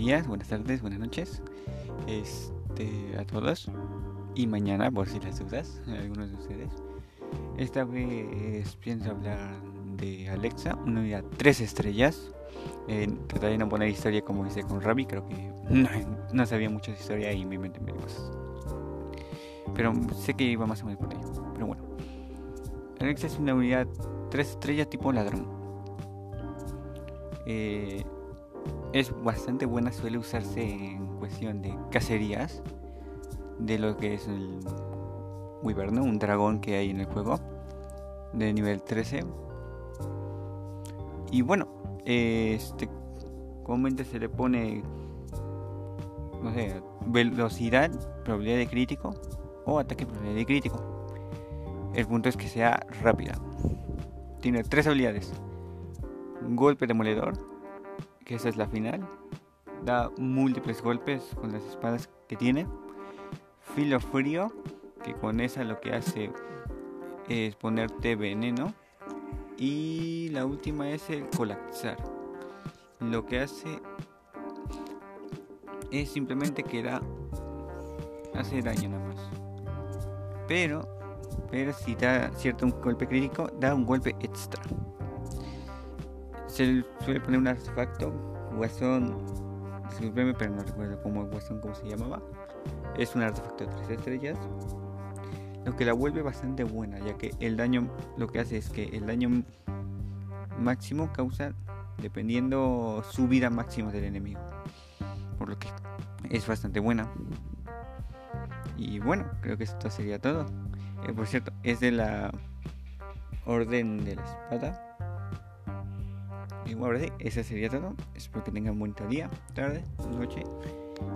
días, buenas tardes, buenas noches este, a todos. Y mañana, por si las dudas, algunos de ustedes. Esta vez pienso hablar de Alexa, una unidad 3 estrellas. Eh, trataré de no poner historia como hice con Ravi, creo que no, sabía mucho de historia y me inventé cosas. Pero sé que iba más o menos por ahí. Pero bueno. Alexa es una unidad 3 estrellas tipo ladrón. Eh, es bastante buena, suele usarse en cuestión de cacerías de lo que es el Wyverno, un dragón que hay en el juego de nivel 13. Y bueno, este comúnmente se le pone no sé, velocidad, probabilidad de crítico o ataque probabilidad de crítico. El punto es que sea rápida. Tiene tres habilidades. Golpe demoledor, que esa es la final. Da múltiples golpes con las espadas que tiene. Filo frío, que con esa lo que hace es ponerte veneno. Y la última es el colapsar. Lo que hace es simplemente que da hace daño nada más. Pero pero si da cierto un golpe crítico, da un golpe extra. Se suele poner un artefacto, guasón, disculpenme, pero no recuerdo cómo guasón cómo se llamaba. Es un artefacto de 3 estrellas, lo que la vuelve bastante buena, ya que el daño lo que hace es que el daño máximo causa dependiendo su vida máxima del enemigo. Por lo que es bastante buena. Y bueno, creo que esto sería todo. Eh, por cierto, es de la Orden de la Espada. Y bueno, ahora eso sería todo. Espero que tengan buen día, tarde, noche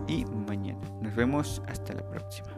y mañana. Nos vemos hasta la próxima.